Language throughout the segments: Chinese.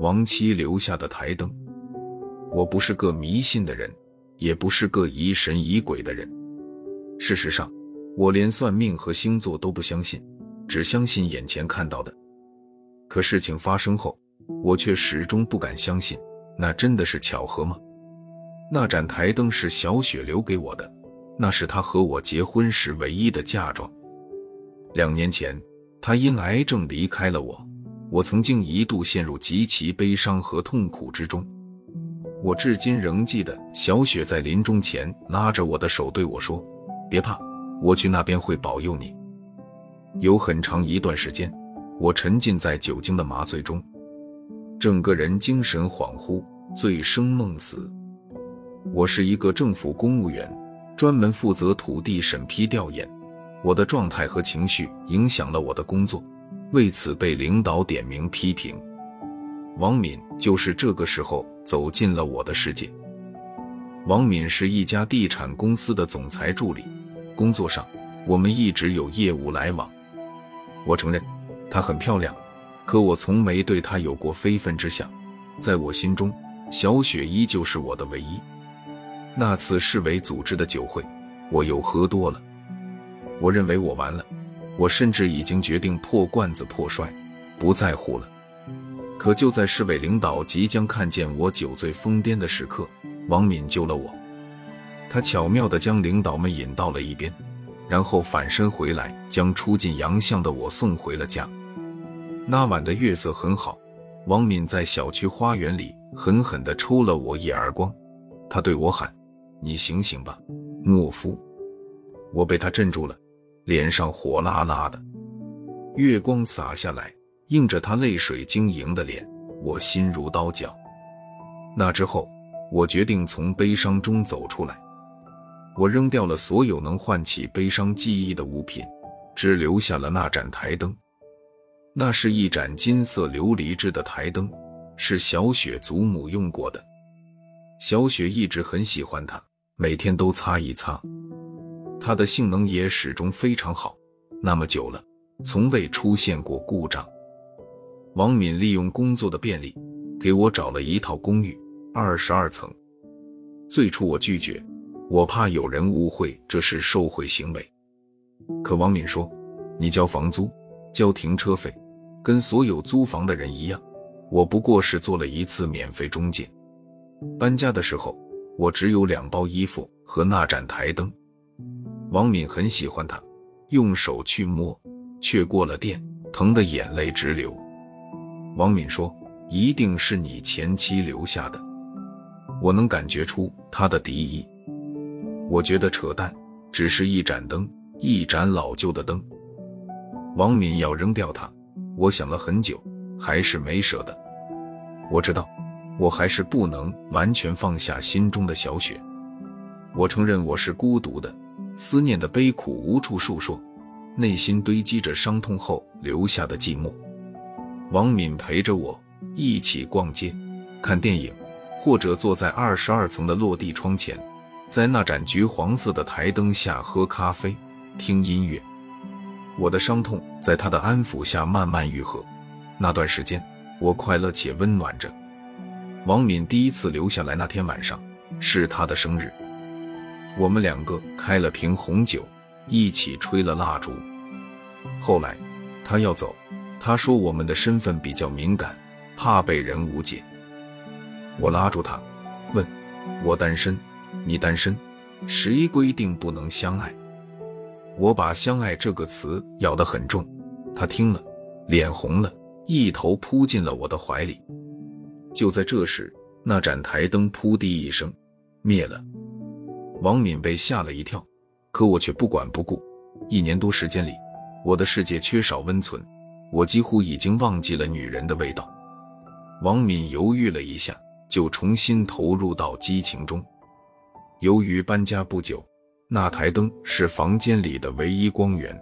亡妻留下的台灯。我不是个迷信的人，也不是个疑神疑鬼的人。事实上，我连算命和星座都不相信，只相信眼前看到的。可事情发生后，我却始终不敢相信，那真的是巧合吗？那盏台灯是小雪留给我的，那是她和我结婚时唯一的嫁妆。两年前，他因癌症离开了我，我曾经一度陷入极其悲伤和痛苦之中。我至今仍记得小雪在临终前拉着我的手对我说：“别怕，我去那边会保佑你。”有很长一段时间，我沉浸在酒精的麻醉中，整个人精神恍惚，醉生梦死。我是一个政府公务员，专门负责土地审批调研。我的状态和情绪影响了我的工作，为此被领导点名批评。王敏就是这个时候走进了我的世界。王敏是一家地产公司的总裁助理，工作上我们一直有业务来往。我承认她很漂亮，可我从没对她有过非分之想。在我心中，小雪依旧是我的唯一。那次市委组织的酒会，我又喝多了。我认为我完了，我甚至已经决定破罐子破摔，不在乎了。可就在市委领导即将看见我酒醉疯癫的时刻，王敏救了我。他巧妙地将领导们引到了一边，然后反身回来，将出尽洋相的我送回了家。那晚的月色很好，王敏在小区花园里狠狠地抽了我一耳光，他对我喊：“你醒醒吧，懦夫！”我被他镇住了，脸上火辣辣的，月光洒下来。映着他泪水晶莹的脸，我心如刀绞。那之后，我决定从悲伤中走出来。我扔掉了所有能唤起悲伤记忆的物品，只留下了那盏台灯。那是一盏金色琉璃制的台灯，是小雪祖母用过的。小雪一直很喜欢它，每天都擦一擦。它的性能也始终非常好，那么久了，从未出现过故障。王敏利用工作的便利，给我找了一套公寓，二十二层。最初我拒绝，我怕有人误会这是受贿行为。可王敏说：“你交房租，交停车费，跟所有租房的人一样。我不过是做了一次免费中介。搬家的时候，我只有两包衣服和那盏台灯。王敏很喜欢他，用手去摸，却过了电，疼得眼泪直流。”王敏说：“一定是你前妻留下的。”我能感觉出他的敌意。我觉得扯淡，只是一盏灯，一盏老旧的灯。王敏要扔掉它，我想了很久，还是没舍得。我知道，我还是不能完全放下心中的小雪。我承认我是孤独的，思念的悲苦无处诉说，内心堆积着伤痛后留下的寂寞。王敏陪着我一起逛街、看电影，或者坐在二十二层的落地窗前，在那盏橘黄色的台灯下喝咖啡、听音乐。我的伤痛在他的安抚下慢慢愈合。那段时间，我快乐且温暖着。王敏第一次留下来那天晚上是他的生日，我们两个开了瓶红酒，一起吹了蜡烛。后来，他要走。他说：“我们的身份比较敏感，怕被人误解。”我拉住他，问：“我单身，你单身，谁规定不能相爱？”我把“相爱”这个词咬得很重，他听了，脸红了，一头扑进了我的怀里。就在这时，那盏台灯“扑地”一声灭了。王敏被吓了一跳，可我却不管不顾。一年多时间里，我的世界缺少温存。我几乎已经忘记了女人的味道。王敏犹豫了一下，就重新投入到激情中。由于搬家不久，那台灯是房间里的唯一光源。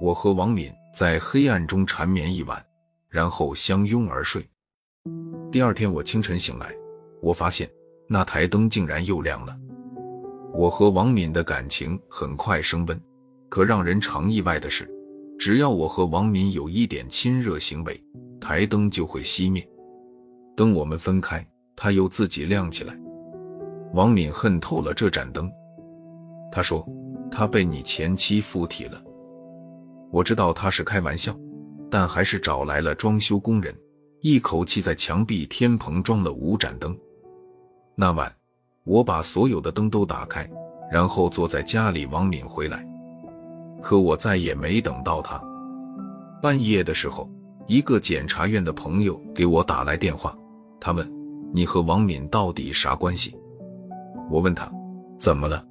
我和王敏在黑暗中缠绵一晚，然后相拥而睡。第二天我清晨醒来，我发现那台灯竟然又亮了。我和王敏的感情很快升温，可让人常意外的是。只要我和王敏有一点亲热行为，台灯就会熄灭。等我们分开，它又自己亮起来。王敏恨透了这盏灯。他说：“他被你前妻附体了。”我知道他是开玩笑，但还是找来了装修工人，一口气在墙壁天棚装了五盏灯。那晚，我把所有的灯都打开，然后坐在家里。王敏回来，可我再也没等到他。半夜的时候，一个检察院的朋友给我打来电话，他问：“你和王敏到底啥关系？”我问他：“怎么了？”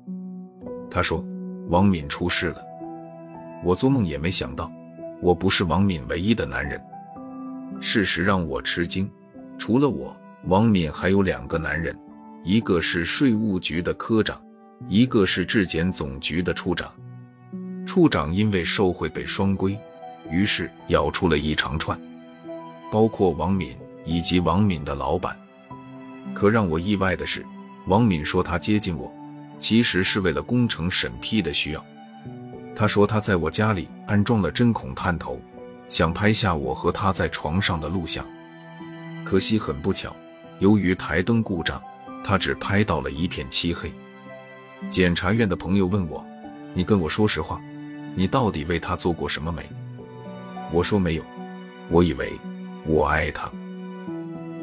他说：“王敏出事了。”我做梦也没想到，我不是王敏唯一的男人。事实让我吃惊，除了我，王敏还有两个男人，一个是税务局的科长，一个是质检总局的处长。处长因为受贿被双规，于是咬出了一长串，包括王敏以及王敏的老板。可让我意外的是，王敏说他接近我。其实是为了工程审批的需要。他说他在我家里安装了针孔探头，想拍下我和他在床上的录像。可惜很不巧，由于台灯故障，他只拍到了一片漆黑。检察院的朋友问我：“你跟我说实话，你到底为他做过什么没？”我说没有。我以为我爱他。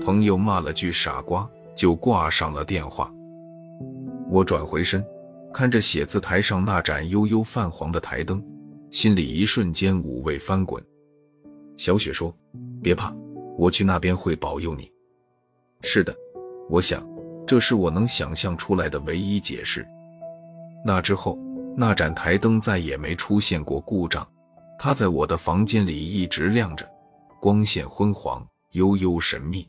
朋友骂了句傻瓜，就挂上了电话。我转回身，看着写字台上那盏悠悠泛黄的台灯，心里一瞬间五味翻滚。小雪说：“别怕，我去那边会保佑你。”是的，我想，这是我能想象出来的唯一解释。那之后，那盏台灯再也没出现过故障，它在我的房间里一直亮着，光线昏黄，悠悠神秘。